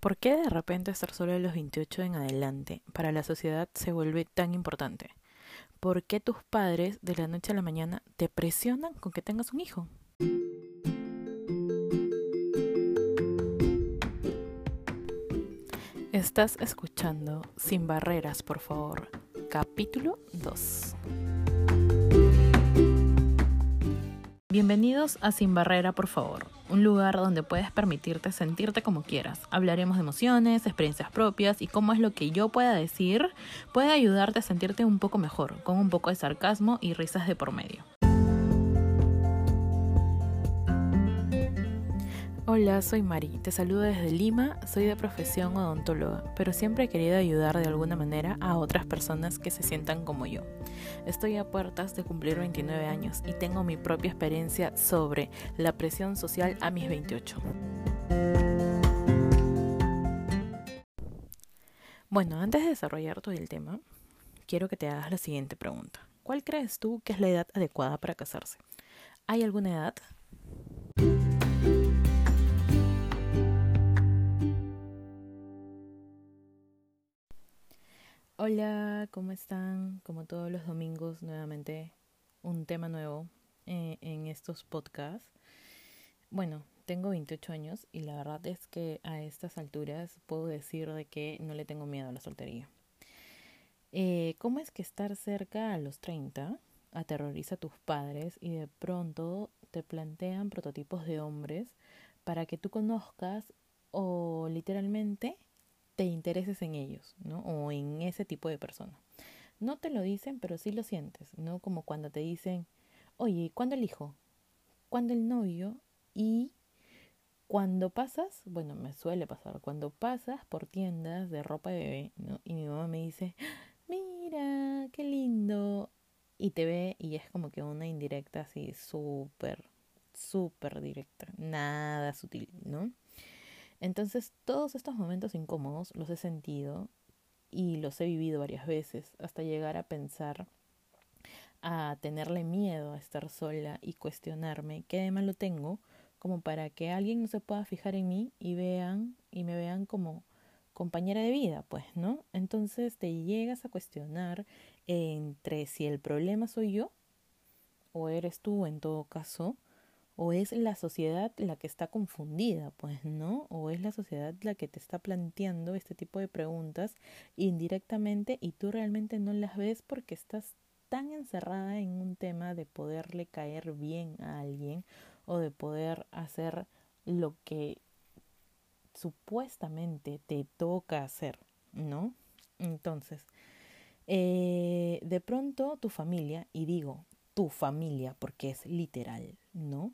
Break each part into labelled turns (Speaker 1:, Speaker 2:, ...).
Speaker 1: ¿Por qué de repente estar solo de los 28 en adelante para la sociedad se vuelve tan importante? ¿Por qué tus padres de la noche a la mañana te presionan con que tengas un hijo? Estás escuchando Sin Barreras, por favor, capítulo 2. Bienvenidos a Sin Barrera, por favor, un lugar donde puedes permitirte sentirte como quieras. Hablaremos de emociones, experiencias propias y cómo es lo que yo pueda decir puede ayudarte a sentirte un poco mejor, con un poco de sarcasmo y risas de por medio. Hola, soy Mari, te saludo desde Lima, soy de profesión odontóloga, pero siempre he querido ayudar de alguna manera a otras personas que se sientan como yo. Estoy a puertas de cumplir 29 años y tengo mi propia experiencia sobre la presión social a mis 28. Bueno, antes de desarrollar todo el tema, quiero que te hagas la siguiente pregunta. ¿Cuál crees tú que es la edad adecuada para casarse? ¿Hay alguna edad? Hola, ¿cómo están? Como todos los domingos, nuevamente un tema nuevo eh, en estos podcasts. Bueno, tengo 28 años y la verdad es que a estas alturas puedo decir de que no le tengo miedo a la soltería. Eh, ¿Cómo es que estar cerca a los 30 aterroriza a tus padres y de pronto te plantean prototipos de hombres para que tú conozcas o literalmente te intereses en ellos, ¿no? O en ese tipo de persona. No te lo dicen, pero sí lo sientes, ¿no? Como cuando te dicen, oye, ¿cuándo el hijo? ¿Cuándo el novio? Y cuando pasas, bueno, me suele pasar, cuando pasas por tiendas de ropa de bebé, ¿no? Y mi mamá me dice, mira, qué lindo. Y te ve y es como que una indirecta así, súper, súper directa, nada sutil, ¿no? Entonces todos estos momentos incómodos los he sentido y los he vivido varias veces hasta llegar a pensar a tenerle miedo a estar sola y cuestionarme qué de malo tengo como para que alguien no se pueda fijar en mí y vean y me vean como compañera de vida, pues, ¿no? Entonces te llegas a cuestionar entre si el problema soy yo o eres tú en todo caso o es la sociedad la que está confundida, pues, ¿no? O es la sociedad la que te está planteando este tipo de preguntas indirectamente y tú realmente no las ves porque estás tan encerrada en un tema de poderle caer bien a alguien o de poder hacer lo que supuestamente te toca hacer, ¿no? Entonces, eh, de pronto tu familia, y digo tu familia porque es literal, ¿no?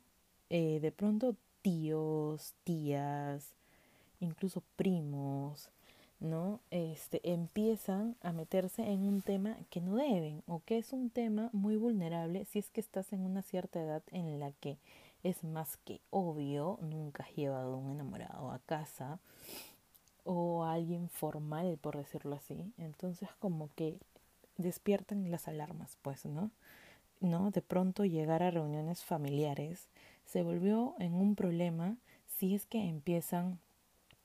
Speaker 1: Eh, de pronto tíos, tías, incluso primos, ¿no? Este, empiezan a meterse en un tema que no deben o que es un tema muy vulnerable si es que estás en una cierta edad en la que es más que obvio, nunca has llevado a un enamorado a casa o a alguien formal, por decirlo así. Entonces como que despiertan las alarmas, pues, ¿no? ¿No? De pronto llegar a reuniones familiares se volvió en un problema si es que empiezan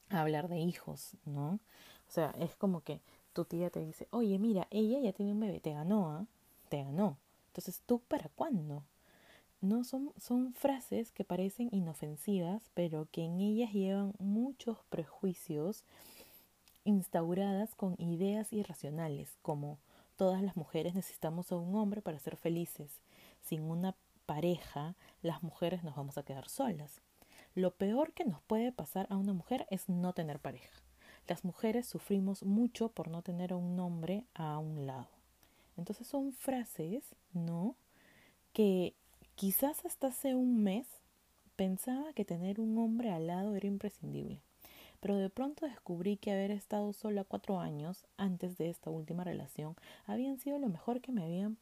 Speaker 1: a hablar de hijos, ¿no? O sea, es como que tu tía te dice, oye, mira, ella ya tiene un bebé, te ganó, ¿ah? Te ganó. Entonces, ¿tú para cuándo? No son, son frases que parecen inofensivas, pero que en ellas llevan muchos prejuicios instauradas con ideas irracionales, como todas las mujeres necesitamos a un hombre para ser felices. Sin una pareja, las mujeres nos vamos a quedar solas. Lo peor que nos puede pasar a una mujer es no tener pareja. Las mujeres sufrimos mucho por no tener a un hombre a un lado. Entonces son frases, ¿no? Que quizás hasta hace un mes pensaba que tener un hombre al lado era imprescindible. Pero de pronto descubrí que haber estado sola cuatro años antes de esta última relación habían sido lo mejor que me habían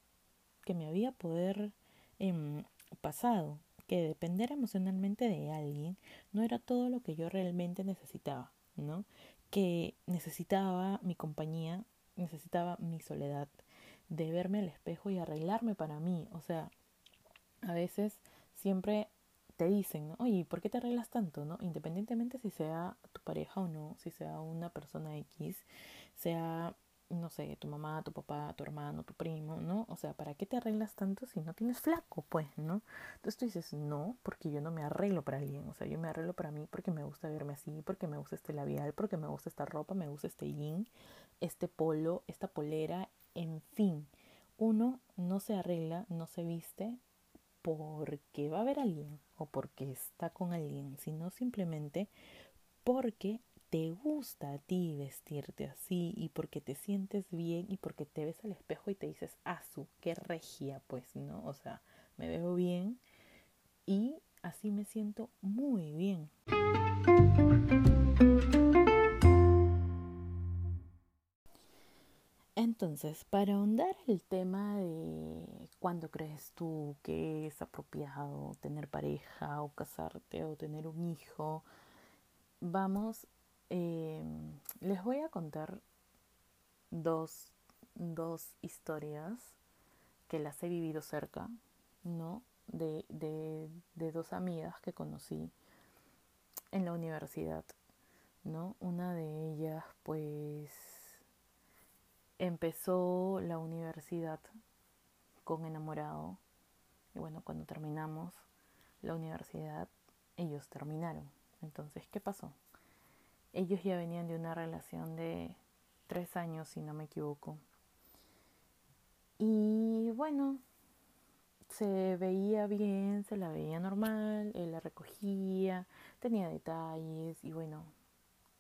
Speaker 1: que me había poder Em, pasado, que depender emocionalmente de alguien no era todo lo que yo realmente necesitaba, ¿no? Que necesitaba mi compañía, necesitaba mi soledad, de verme al espejo y arreglarme para mí, o sea, a veces siempre te dicen, ¿no? Oye, ¿por qué te arreglas tanto, no? Independientemente si sea tu pareja o no, si sea una persona X, sea, no sé, tu mamá, tu papá, tu hermano, tu primo, ¿no? O sea, ¿para qué te arreglas tanto si no tienes flaco, pues, ¿no? Entonces tú dices, no, porque yo no me arreglo para alguien, o sea, yo me arreglo para mí porque me gusta verme así, porque me gusta este labial, porque me gusta esta ropa, me gusta este jean, este polo, esta polera, en fin. Uno no se arregla, no se viste porque va a haber alguien o porque está con alguien, sino simplemente porque te gusta a ti vestirte así y porque te sientes bien y porque te ves al espejo y te dices, su qué regia, pues, ¿no? O sea, me veo bien y así me siento muy bien. Entonces, para ahondar el tema de cuándo crees tú que es apropiado tener pareja o casarte o tener un hijo, vamos, em, les voy a contar dos, dos historias que las he vivido cerca, ¿no? De, de, de dos amigas que conocí en la universidad, ¿no? Una de ellas, pues empezó la universidad con enamorado y bueno, cuando terminamos la universidad, ellos terminaron. Entonces, ¿qué pasó? Ellos ya venían de una relación de tres años, si no me equivoco. Y bueno, se veía bien, se la veía normal, él la recogía, tenía detalles y bueno,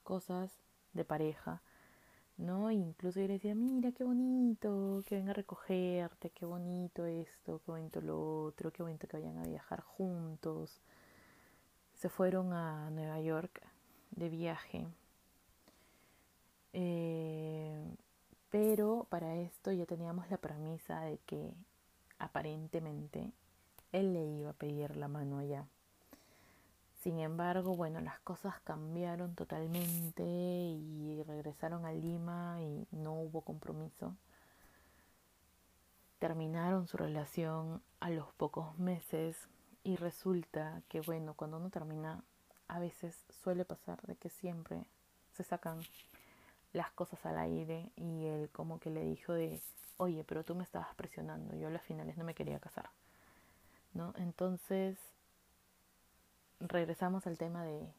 Speaker 1: cosas de pareja ¿no? incluso yo le decía, mira qué bonito, que venga a recogerte, qué bonito esto, qué bonito lo otro, qué bonito que vayan a viajar juntos. Se fueron a Nueva York de viaje. Eh, pero para esto ya teníamos la premisa de que aparentemente él le iba a pedir la mano allá. Sin embargo, bueno, las cosas cambiaron totalmente y regresaron a Lima y no hubo compromiso. Terminaron su relación a los pocos meses y resulta que, bueno, cuando uno termina, a veces suele pasar de que siempre se sacan las cosas al aire y él como que le dijo de, oye, pero tú me estabas presionando, yo a las finales no me quería casar, ¿no? Entonces regresamos al tema de,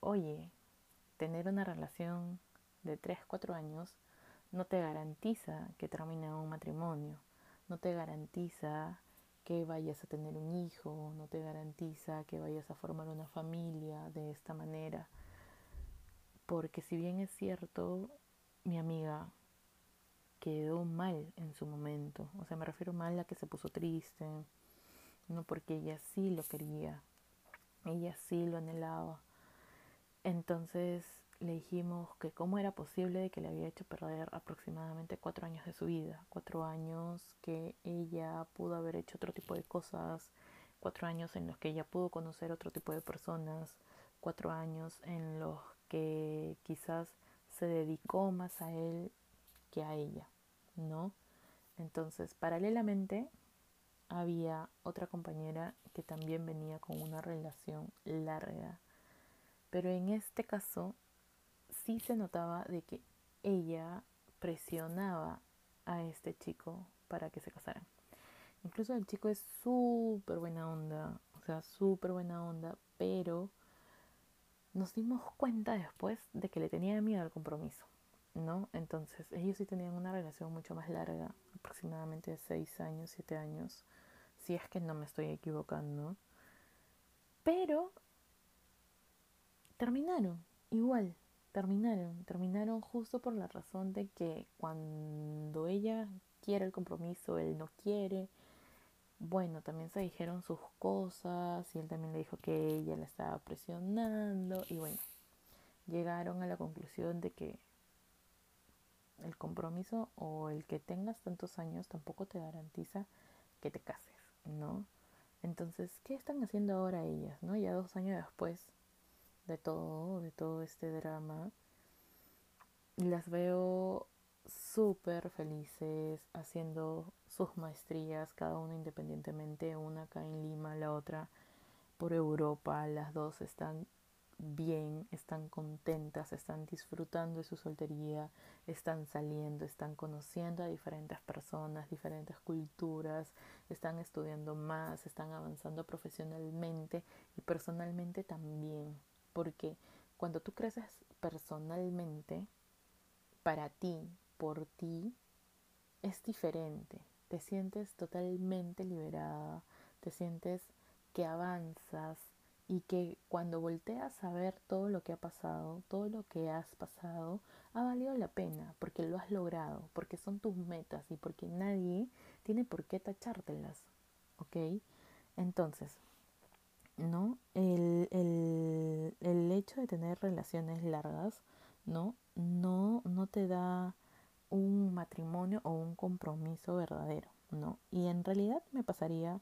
Speaker 1: oye, tener una relación de 3, 4 años no te garantiza que termine un matrimonio, no te garantiza que vayas a tener un hijo, no te garantiza que vayas a formar una familia de esta manera. Porque si bien es cierto, mi amiga quedó mal en su momento, o sea, me refiero mal a que se puso triste, no porque ella sí lo quería, ella sí lo anhelaba. Entonces le dijimos que cómo era posible que le había hecho perder aproximadamente cuatro años de su vida, cuatro años que ella pudo haber hecho otro tipo de cosas, cuatro años en los que ella pudo conocer otro tipo de personas, cuatro años en los que quizás se dedicó más a él que a ella, ¿no? Entonces, paralelamente, había otra compañera que también venía con una relación larga. Pero en este caso sí se notaba de que ella presionaba a este chico para que se casaran. Incluso el chico es súper buena onda, o sea, súper buena onda, pero nos dimos cuenta después de que le tenía miedo al compromiso, ¿no? Entonces, ellos sí tenían una relación mucho más larga, aproximadamente de 6 años, 7 años, si es que no me estoy equivocando. Pero terminaron, igual, terminaron, terminaron justo por la razón de que cuando ella quiere el compromiso, él no quiere. Bueno, también se dijeron sus cosas y él también le dijo que ella la estaba presionando y bueno, llegaron a la conclusión de que el compromiso o el que tengas tantos años tampoco te garantiza que te cases. ¿no? Entonces, ¿qué están haciendo ahora ellas, no? Ya dos años después de todo, de todo este drama, las veo súper felices haciendo sus maestrías, cada una independientemente, una acá en Lima, la otra por Europa, las dos están bien, están contentas, están disfrutando de su soltería, están saliendo, están conociendo a diferentes personas, diferentes culturas, están estudiando más, están avanzando profesionalmente y personalmente también, porque cuando tú creces personalmente, para ti, por ti, es diferente, te sientes totalmente liberada, te sientes que avanzas, y que cuando volteas a ver todo lo que ha pasado, todo lo que has pasado, ha valido la pena porque lo has logrado, porque son tus metas y porque nadie tiene por qué tachártelas, ¿ok? Entonces, ¿no? El, el, el hecho de tener relaciones largas, ¿no? No, no te da un matrimonio o un compromiso verdadero, ¿no? Y en realidad me pasaría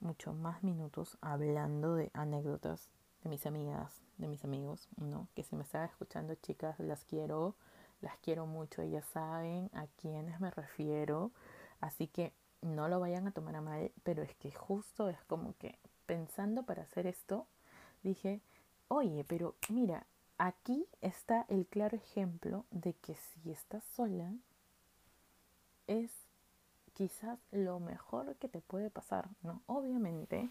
Speaker 1: mucho más minutos hablando de anécdotas de mis amigas, de mis amigos, ¿no? Que si me están escuchando, chicas, las quiero, las quiero mucho, ellas saben a quiénes me refiero, así que no lo vayan a tomar a mal, pero es que justo es como que pensando para hacer esto, dije, oye, pero mira, aquí está el claro ejemplo de que si estás sola, es quizás lo mejor que te puede pasar, ¿no? Obviamente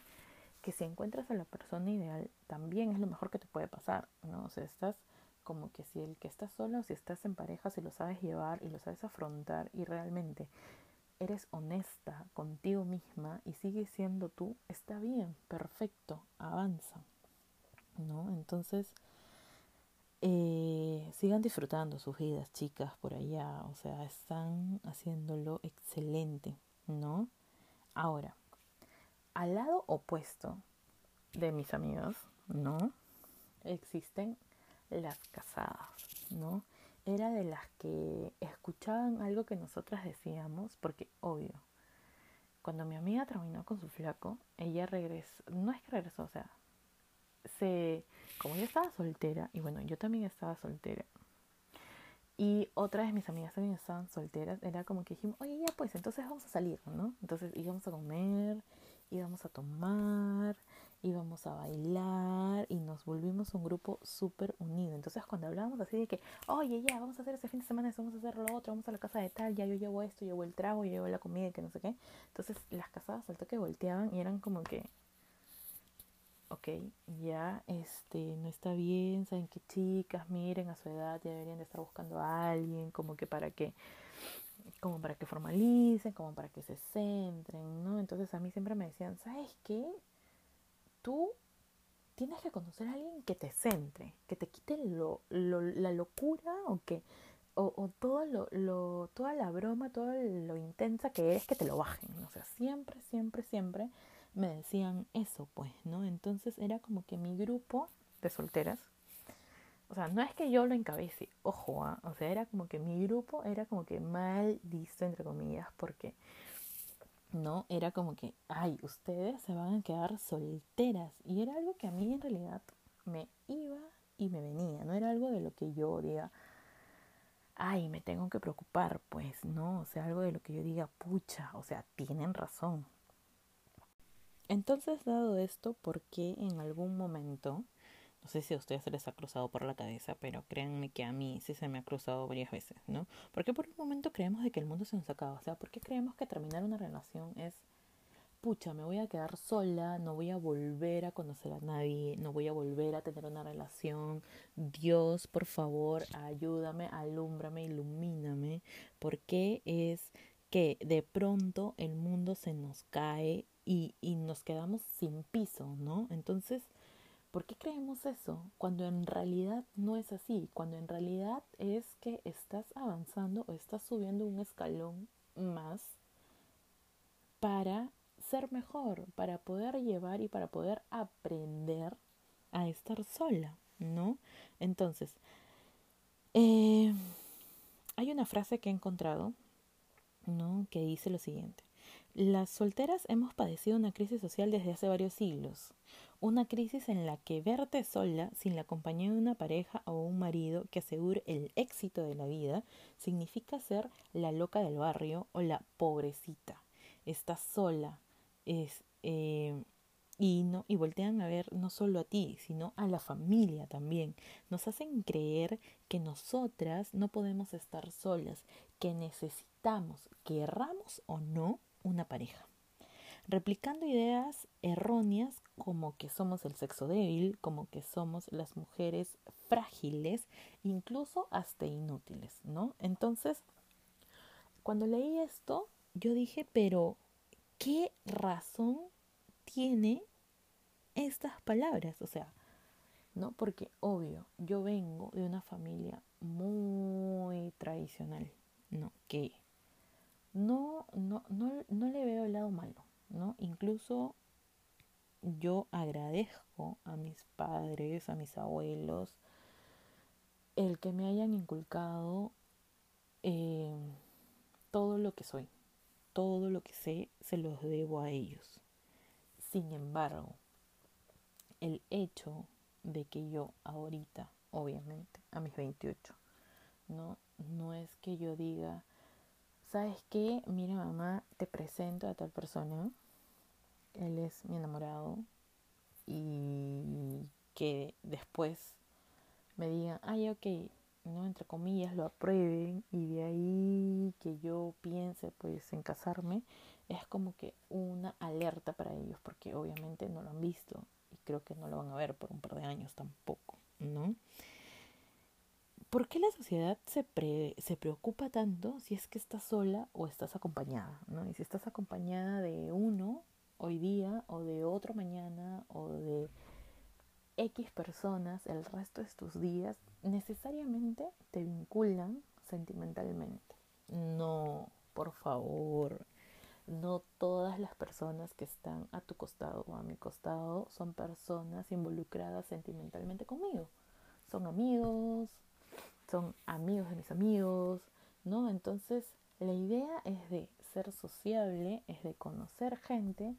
Speaker 1: que si encuentras a la persona ideal, también es lo mejor que te puede pasar, ¿no? O sea, estás como que si el que estás solo, si estás en pareja, si lo sabes llevar y lo sabes afrontar y realmente eres honesta contigo misma y sigues siendo tú, está bien, perfecto, avanza, ¿no? Entonces, eh, sigan disfrutando sus vidas, chicas, por allá. O sea, están haciéndolo excelente, ¿no? Ahora, al lado opuesto de mis amigos, ¿no? Existen las casadas, ¿no? Era de las que escuchaban algo que nosotras decíamos, porque obvio, cuando mi amiga terminó con su flaco, ella regresó, no es que regresó, o sea, se como yo estaba soltera, y bueno, yo también estaba soltera, y otras de mis amigas también estaban solteras, era como que dijimos, oye, ya pues, entonces vamos a salir, ¿no? Entonces íbamos a comer, íbamos a tomar, íbamos a bailar y nos volvimos un grupo súper unido. Entonces cuando hablábamos así de que, oye, ya, vamos a hacer ese fin de semana, vamos a hacer lo otro, vamos a la casa de tal, ya yo llevo esto, llevo el trago, llevo la comida que no sé qué. Entonces las casadas al toque volteaban y eran como que, ok, ya este no está bien, saben que chicas, miren a su edad ya deberían de estar buscando a alguien como que para que como para que formalicen, como para que se centren, ¿no? Entonces a mí siempre me decían, ¿sabes qué? Tú tienes que conocer a alguien que te centre, que te quite lo, la locura o que o, todo lo, toda la broma, todo lo intensa que eres que te lo bajen. O sea, siempre, siempre, siempre me decían eso, pues, ¿no? Entonces era como que mi grupo de solteras, o sea, no es que yo lo encabece, ojo, ¿ah? o sea, era como que mi grupo era como que mal visto, entre comillas, porque, ¿no? Era como que, ay, ustedes se van a quedar solteras. Y era algo que a mí en realidad me iba y me venía, no era algo de lo que yo diga, ay, me tengo que preocupar, pues, no, o sea, algo de lo que yo diga, pucha, o sea, tienen razón, entonces, dado esto, ¿por qué en algún momento, no sé si a ustedes se les ha cruzado por la cabeza, pero créanme que a mí sí se me ha cruzado varias veces, ¿no? ¿Por qué por un momento creemos de que el mundo se nos acaba? O sea, ¿por qué creemos que terminar una relación es, pucha, me voy a quedar sola, no voy a volver a conocer a nadie, no voy a volver a tener una relación? Dios, por favor, ayúdame, alúmbrame, ilumíname. ¿Por qué es que de pronto el mundo se nos cae y, y nos quedamos sin piso, ¿no? Entonces, ¿por qué creemos eso? Cuando en realidad no es así, cuando en realidad es que estás avanzando o estás subiendo un escalón más para ser mejor, para poder llevar y para poder aprender a estar sola, ¿no? Entonces, eh, hay una frase que he encontrado, ¿no? Que dice lo siguiente. Las solteras hemos padecido una crisis social desde hace varios siglos. Una crisis en la que verte sola, sin la compañía de una pareja o un marido que asegure el éxito de la vida, significa ser la loca del barrio o la pobrecita. Estás sola. Es, eh, y no y voltean a ver no solo a ti sino a la familia también nos hacen creer que nosotras no podemos estar solas que necesitamos querramos o no una pareja replicando ideas erróneas como que somos el sexo débil como que somos las mujeres frágiles incluso hasta inútiles no entonces cuando leí esto yo dije pero qué razón tiene estas palabras, o sea, ¿no? Porque obvio, yo vengo de una familia muy tradicional, ¿no? Que no, no, no, no le veo el lado malo, ¿no? Incluso yo agradezco a mis padres, a mis abuelos, el que me hayan inculcado eh, todo lo que soy, todo lo que sé, se los debo a ellos. Sin embargo, el hecho de que yo ahorita, obviamente, a mis 28, no, no es que yo diga, ¿sabes qué? Mira mamá, te presento a tal persona, él es mi enamorado y que después me digan, ay, ok, ¿no? Entre comillas, lo aprueben y de ahí que yo piense pues en casarme, es como que una alerta para ellos porque obviamente no lo han visto y creo que no lo van a ver por un par de años tampoco, ¿no? ¿Por qué la sociedad se, se preocupa tanto si es que estás sola o estás acompañada? ¿no? Y si estás acompañada de uno hoy día o de otro mañana o de X personas el resto de tus días, necesariamente te vinculan sentimentalmente. No, por favor, no todas las personas que están a tu costado o a mi costado son personas involucradas sentimentalmente conmigo. Son amigos, son amigos de mis amigos, ¿no? Entonces, la idea es de ser sociable, es de conocer gente,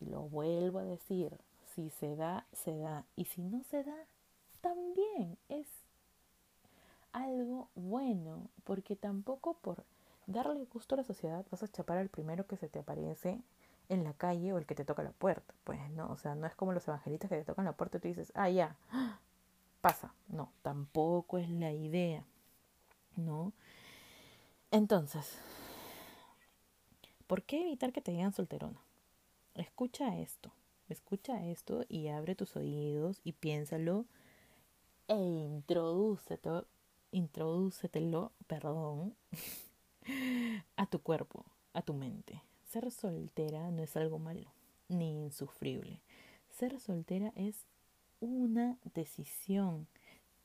Speaker 1: y lo vuelvo a decir, si se da, se da, y si no se da, también es algo bueno, porque tampoco por darle gusto a la sociedad vas a chapar al primero que se te aparece en la calle o el que te toca la puerta. Pues no, o sea, no es como los evangelistas que te tocan la puerta y tú dices, ah, ya, pasa. No, tampoco es la idea, ¿no? Entonces, ¿por qué evitar que te digan solterona? Escucha esto, escucha esto y abre tus oídos y piénsalo e introdúcetelo, introdúcetelo, perdón, a tu cuerpo, a tu mente. Ser soltera no es algo malo ni insufrible. Ser soltera es una decisión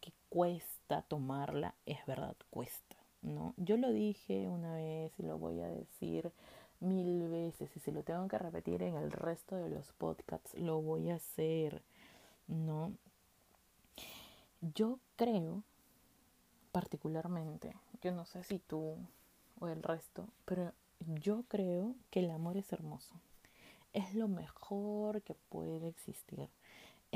Speaker 1: que cuesta tomarla, es verdad, cuesta, ¿no? Yo lo dije una vez y lo voy a decir mil veces y si lo tengo que repetir en el resto de los podcasts, lo voy a hacer, ¿no? Yo creo particularmente, yo no sé si tú o el resto, pero yo creo que el amor es hermoso. Es lo mejor que puede existir.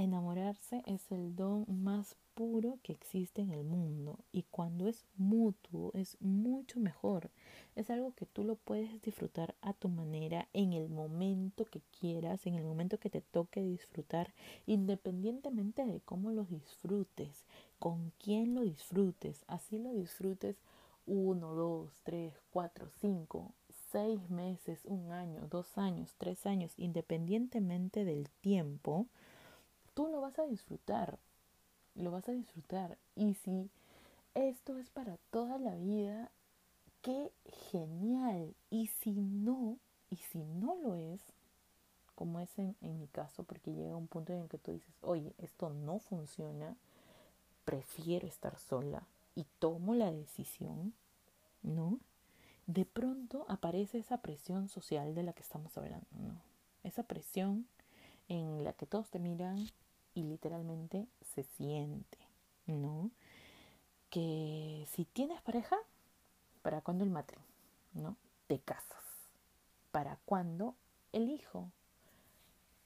Speaker 1: Enamorarse es el don más puro que existe en el mundo y cuando es mutuo es mucho mejor. Es algo que tú lo puedes disfrutar a tu manera en el momento que quieras, en el momento que te toque disfrutar, independientemente de cómo lo disfrutes, con quién lo disfrutes, así lo disfrutes uno, dos, tres, cuatro, cinco, seis meses, un año, dos años, tres años, independientemente del tiempo, tú lo vas a disfrutar, lo vas a disfrutar. Y si esto es para toda la vida, qué genial. Y si no, y si no lo es, como es en, en mi caso, porque llega un punto en el que tú dices, oye, esto no funciona, prefiero estar sola, y tomo la decisión, ¿no? De pronto aparece esa presión social de la que estamos hablando, ¿no? Esa presión en la que todos te miran y literalmente se siente, ¿no? Que si tienes pareja, ¿para cuándo el matrimonio? ¿No? Te casas. ¿para cuándo el hijo?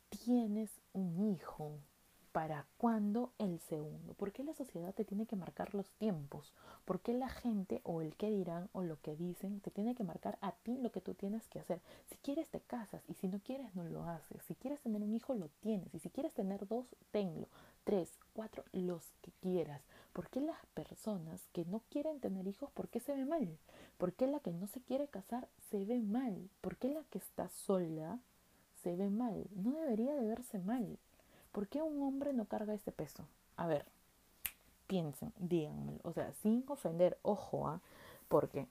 Speaker 1: Tienes un hijo, ¿para cuándo el segundo? ¿Por qué la sociedad te tiene que marcar los tiempos? ¿Por qué la gente o el que dirán o lo que dicen te tiene que marcar a ti lo que tú tienes que hacer? Si quieres te casas y si no quieres no lo haces. Si quieres tener un hijo lo tienes y si quieres tener dos, tenlo. Tres, cuatro, los que quieras. ¿Por qué las personas que no quieren tener hijos, por qué se ve mal? ¿Por qué la que no se quiere casar se ve mal? ¿Por qué la que está sola se ve mal? No debería de verse mal. ¿Por qué un hombre no carga este peso? A ver, piensen, díganmelo. O sea, sin ofender, ojo, ¿ah? porque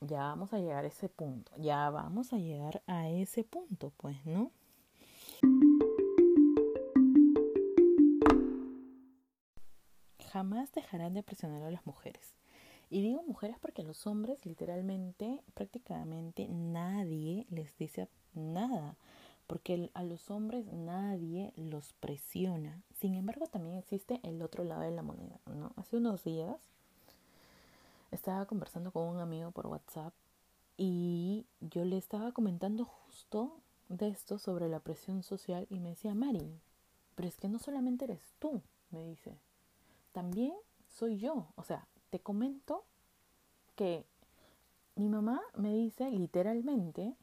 Speaker 1: ya vamos a llegar a ese punto. Ya vamos a llegar a ese punto, pues, ¿no? Jamás dejarán de presionar a las mujeres. Y digo mujeres porque los hombres literalmente, prácticamente nadie les dice nada porque a los hombres nadie los presiona. Sin embargo, también existe el otro lado de la moneda, ¿no? Hace unos días estaba conversando con un amigo por WhatsApp y yo le estaba comentando justo de esto sobre la presión social y me decía, Mari, pero es que no solamente eres tú, me dice, también soy yo. O sea, te comento que mi mamá me dice literalmente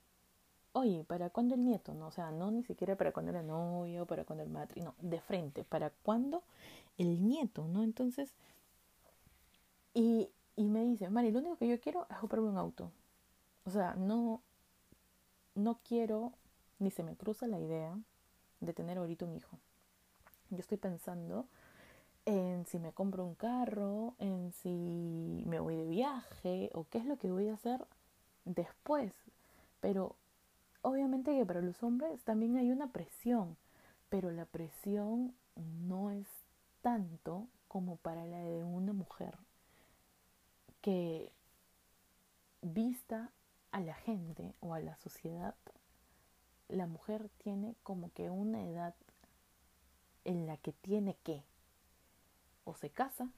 Speaker 1: oye, ¿para cuándo el nieto? No, o sea, no ni siquiera para cuándo el novio, para cuándo el matri, no, de frente, ¿para cuándo el nieto? ¿No? Entonces, y, y me dice, Mari, lo único que yo quiero es comprarme un auto. O sea, no, no quiero, ni se me cruza la idea de tener ahorita un hijo. Yo estoy pensando en si me compro un carro, en si me voy de viaje o qué es lo que voy a hacer después. Pero obviamente que para los hombres también hay una presión, pero la presión no es tanto como para la de una mujer que vista a la gente o a la sociedad, la mujer tiene como que una edad en la que tiene que o se casa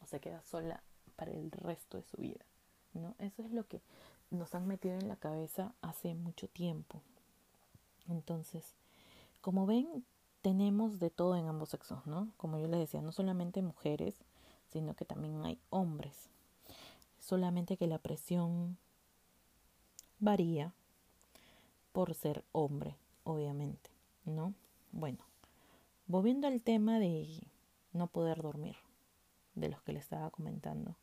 Speaker 1: o se queda sola para el resto de su vida. ¿no? Eso es lo que nos han metido en la cabeza hace mucho tiempo. Entonces, como ven, tenemos de todo en ambos sexos, ¿no? Como yo les decía, no solamente mujeres, sino que también hay hombres. Solamente que la presión varía por ser hombre, obviamente, ¿no? Bueno, volviendo al tema de no poder dormir, de los que le estaba comentando,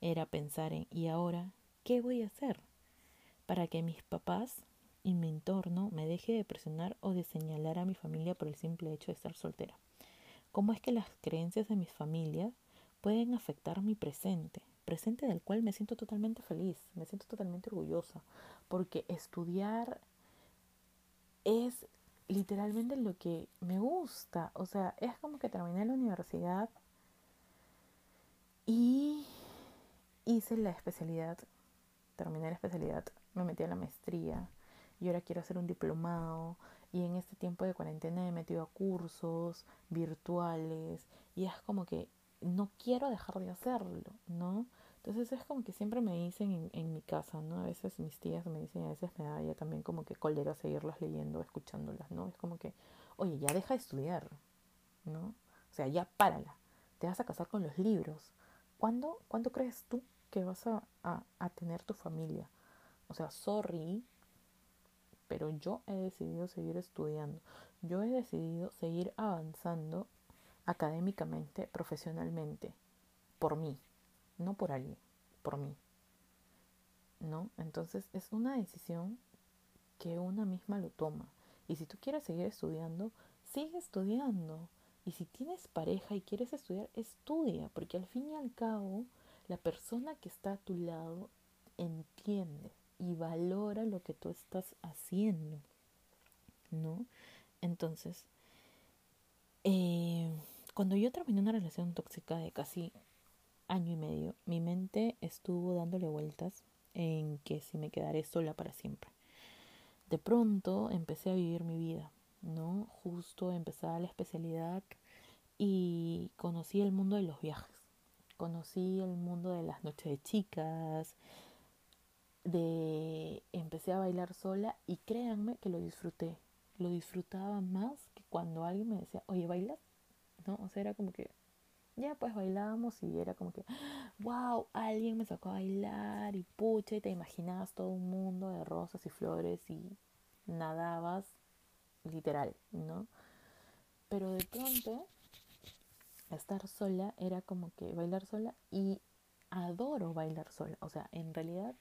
Speaker 1: era pensar en, ¿y ahora ¿Qué voy a hacer para que mis papás y mi entorno me deje de presionar o de señalar a mi familia por el simple hecho de estar soltera? ¿Cómo es que las creencias de mis familias pueden afectar mi presente? Presente del cual me siento totalmente feliz, me siento totalmente orgullosa, porque estudiar es literalmente lo que me gusta. O sea, es como que terminé la universidad y hice la especialidad terminé la especialidad, me metí a la maestría y ahora quiero hacer un diplomado y en este tiempo de cuarentena me he metido a cursos virtuales y es como que no quiero dejar de hacerlo, ¿no? Entonces es como que siempre me dicen en, mi casa, ¿no? A veces mis tías me dicen, a veces me da ya también como que cólera seguirlas leyendo, escuchándolas, ¿no? Es como que, oye, ya deja de estudiar, ¿no? O sea, ya párala, te vas a casar con los libros. ¿Cuándo, ¿cuándo crees tú que vas a, a, tener tu familia. O sea, sorry, pero yo he decidido seguir estudiando. Yo he decidido seguir avanzando académicamente, profesionalmente, por mí, no por alguien, por mí. ¿No? Entonces es una decisión que una misma lo toma. Y si tú quieres seguir estudiando, sigue estudiando. Y si tienes pareja y quieres estudiar, estudia, porque al fin y al cabo la persona que está a tu lado entiende y valora lo que tú estás haciendo, ¿no? Entonces, eh, cuando yo terminé una relación tóxica de casi año y medio, mi mente estuvo dándole vueltas en que si me quedaré sola para siempre. De pronto empecé a vivir mi vida, ¿no? Justo empezaba la especialidad y conocí el mundo de los viajes conocí el mundo de las noches de chicas, de empecé a bailar sola y créanme que lo disfruté. Lo disfrutaba más que cuando alguien me decía, oye, ¿bailas? ¿No? O sea, era como que, ya pues bailábamos y era como que, wow, alguien me sacó a bailar y pucha, y te imaginabas todo un mundo de rosas y flores y nadabas literal, ¿no? Pero de pronto, estar sola era como que bailar sola y adoro bailar sola. O sea, en realidad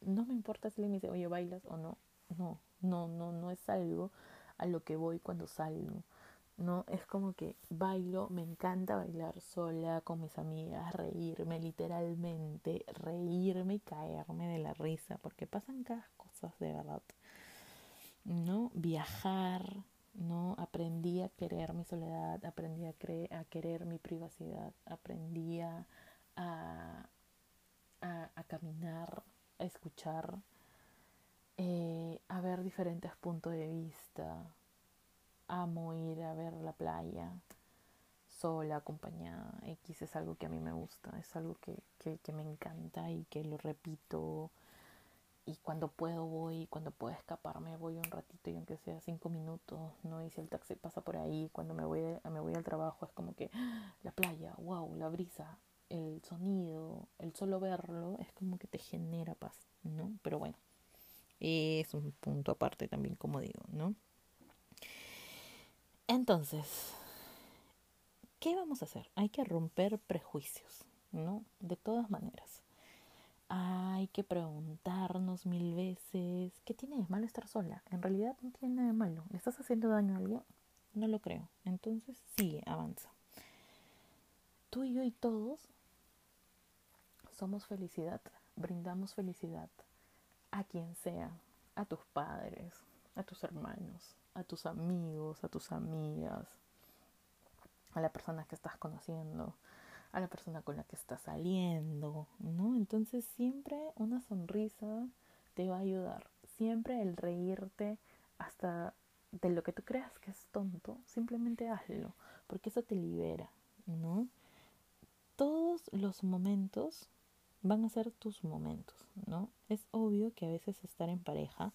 Speaker 1: no me importa si le me dice, oye, bailas o no. No, no, no, no es algo a lo que voy cuando salgo. No, es como que bailo, me encanta bailar sola con mis amigas, reírme literalmente, reírme y caerme de la risa, porque pasan cada cosas de verdad. ¿No? Viajar, ¿no? Aprendí a querer mi soledad, aprendí a, a querer mi privacidad, aprendí a, a, a caminar a escuchar, eh, a ver diferentes puntos de vista. Amo ir a ver la playa sola, acompañada. X es algo que a mí me gusta, es algo que, que, que me encanta y que lo repito. Y cuando puedo voy, cuando puedo escaparme voy un ratito y aunque sea cinco minutos, ¿no? Y si el taxi pasa por ahí, cuando me voy, me voy al trabajo es como que la playa, wow, la brisa, el sonido, el solo verlo, es como que te genera paz, ¿no? Pero bueno, es un punto aparte también, como digo, ¿no? Entonces, ¿qué vamos a hacer? Hay que romper prejuicios, ¿no? De todas maneras. Hay que preguntarnos mil veces, ¿qué tiene de malo estar sola? En realidad no tiene nada de malo. ¿Le estás haciendo daño a alguien? No lo creo. Entonces, sigue, avanza. Tú y yo y todos somos felicidad, brindamos felicidad a quien sea, a tus padres, a tus hermanos, a tus amigos, a tus amigas, a la persona que estás conociendo, a la persona con la que estás saliendo, ¿no? Entonces siempre una sonrisa te va a ayudar, siempre el reírte hasta de lo que tú creas que es tonto, simplemente hazlo, porque eso te libera, ¿no? Todos los momentos van a ser tus momentos, ¿no? Es obvio que a veces estar en pareja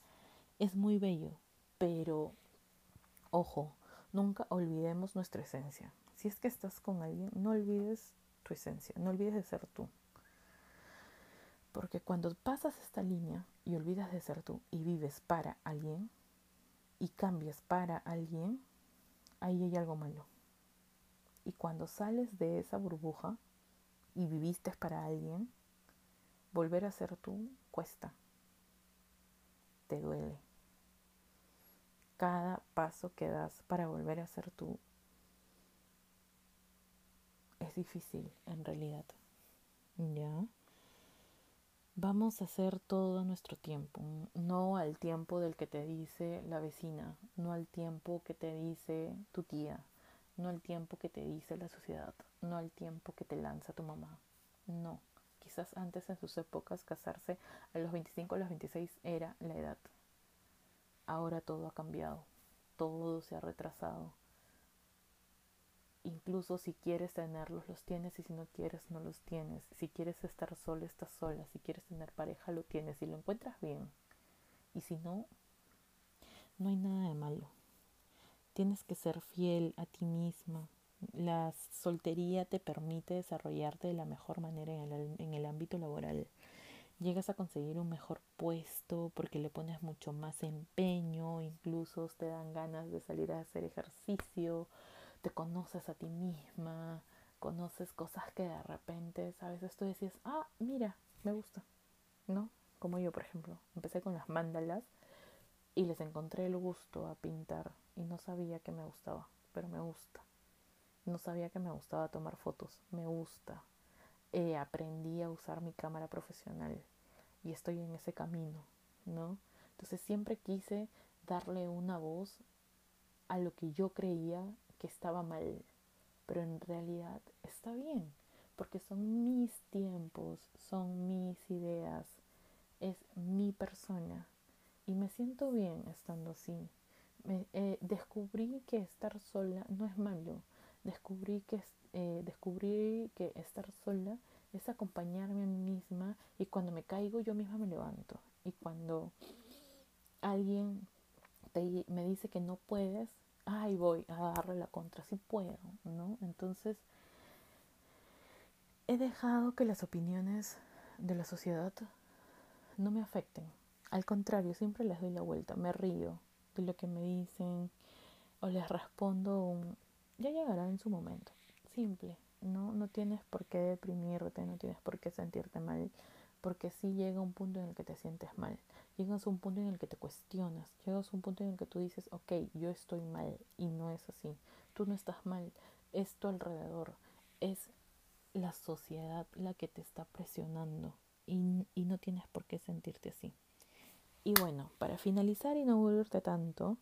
Speaker 1: es muy bello, pero ojo, nunca olvidemos nuestra esencia. Si es que estás con alguien, no olvides esencia, no olvides de ser tú. Porque cuando pasas esta línea y olvidas de ser tú y vives para alguien y cambias para alguien, ahí hay algo malo. Y cuando sales de esa burbuja y viviste para alguien, Volver a ser tú cuesta, te duele. Cada paso que das para volver a ser tú es difícil en realidad. ¿Ya? Vamos a hacer todo nuestro tiempo, no al tiempo del que te dice la vecina, no al tiempo que te dice tu tía, no al tiempo que te dice la sociedad, no al tiempo que te lanza tu mamá. No quizás antes en sus épocas casarse a los 25 o los 26 era la edad. Ahora todo ha cambiado, todo se ha retrasado. Incluso si quieres tenerlos, los tienes y si no quieres, no los tienes. Si quieres estar solo, estás sola. Si quieres tener pareja, lo tienes y lo encuentras bien. Y si no, no hay nada de malo. Tienes que ser fiel a ti misma, la soltería te permite desarrollarte de la mejor manera en el, en el ámbito laboral. Llegas a conseguir un mejor puesto porque le pones mucho más empeño, incluso te dan ganas de salir a hacer ejercicio, te conoces a ti misma, conoces cosas que de repente a veces tú decías, ah, mira, me gusta, ¿no? Como yo, por ejemplo, empecé con las mandalas y les encontré el gusto a pintar y no sabía que me gustaba, pero me gusta. No sabía que me gustaba tomar fotos. Me gusta. Eh, aprendí a usar mi cámara profesional y estoy en ese camino, ¿no? Entonces siempre quise darle una voz a lo que yo creía que estaba mal, pero en realidad está bien, porque son mis tiempos, son mis ideas, es mi persona y me siento bien estando así. Eh, descubrí que estar sola no es malo, descubrí que, eh, descubrí que estar sola es acompañarme a mí misma y cuando me caigo yo misma me levanto. Y cuando alguien te, me dice que no puedes, ay voy a darle la contra, sí puedo, ¿no? Entonces he dejado que las opiniones de la sociedad no me afecten. Al contrario, siempre les doy la vuelta, me río de lo que me dicen o les respondo ya llegará en su momento. Simple, no no tienes por qué deprimirte, no tienes por qué sentirte mal, porque sí llega un punto en el que te sientes mal. Llegas a un punto en el que te cuestionas, llegas a un punto en el que tú dices, ok, yo estoy mal y no es así. Tú no estás mal, es tu alrededor, es la sociedad la que te está presionando y, y no tienes por qué sentirte así. Y bueno, para finalizar y no volverte tanto,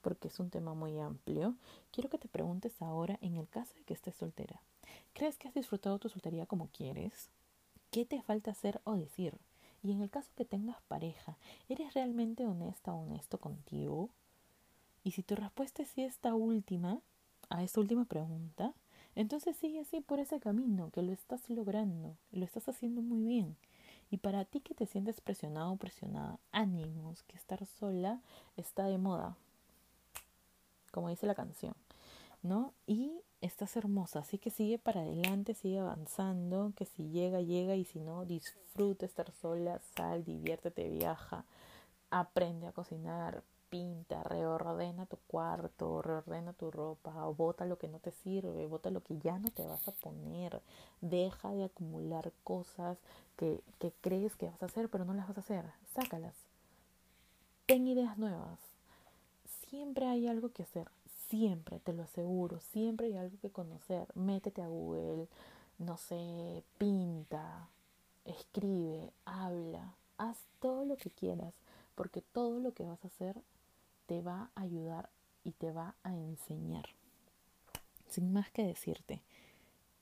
Speaker 1: porque es un tema muy amplio, quiero que te preguntes ahora en el caso de que estés soltera. ¿Crees que has disfrutado tu soltería como quieres? ¿Qué te falta hacer o decir? Y en el caso que tengas pareja, ¿eres realmente honesta o honesto contigo? Y si tu respuesta es sí esta última, a esta última pregunta, entonces sigue así por ese camino, que lo estás logrando, lo estás haciendo muy bien. Y para ti que te sientes presionado o presionada, ánimos, que estar sola está de moda, como dice la canción, ¿no? Y estás hermosa, así que sigue para adelante, sigue avanzando, que si llega, llega y si no, disfruta estar sola, sal, diviértete, viaja, aprende a cocinar, pinta, reordena tu cuarto, reordena tu ropa, o bota lo que no te sirve, bota lo que ya no te vas a poner, deja de acumular cosas que, que crees que vas a hacer pero no las vas a hacer, sácalas, ten ideas nuevas, siempre hay algo que hacer, siempre, te lo aseguro, siempre hay algo que conocer, métete a Google, no sé, pinta, escribe, habla, haz todo lo que quieras, porque todo lo que vas a hacer te va a ayudar y te va a enseñar. Sin más que decirte,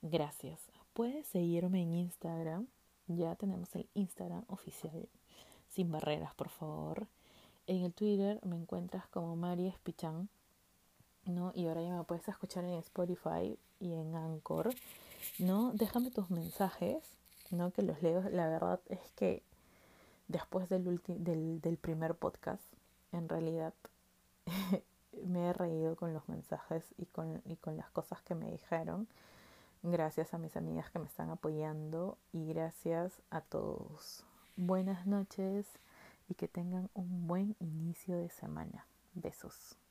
Speaker 1: gracias. Puedes seguirme en Instagram. Ya tenemos el Instagram oficial. Sin barreras, por favor. En el Twitter me encuentras como María Espichan. ¿No? Y ahora ya me puedes escuchar en Spotify y en Anchor. ¿no? Déjame tus mensajes, ¿no? Que los leo. La verdad es que después del, del, del primer podcast, en realidad me he reído con los mensajes y con, y con las cosas que me dijeron. Gracias a mis amigas que me están apoyando y gracias a todos. Buenas noches y que tengan un buen inicio de semana. Besos.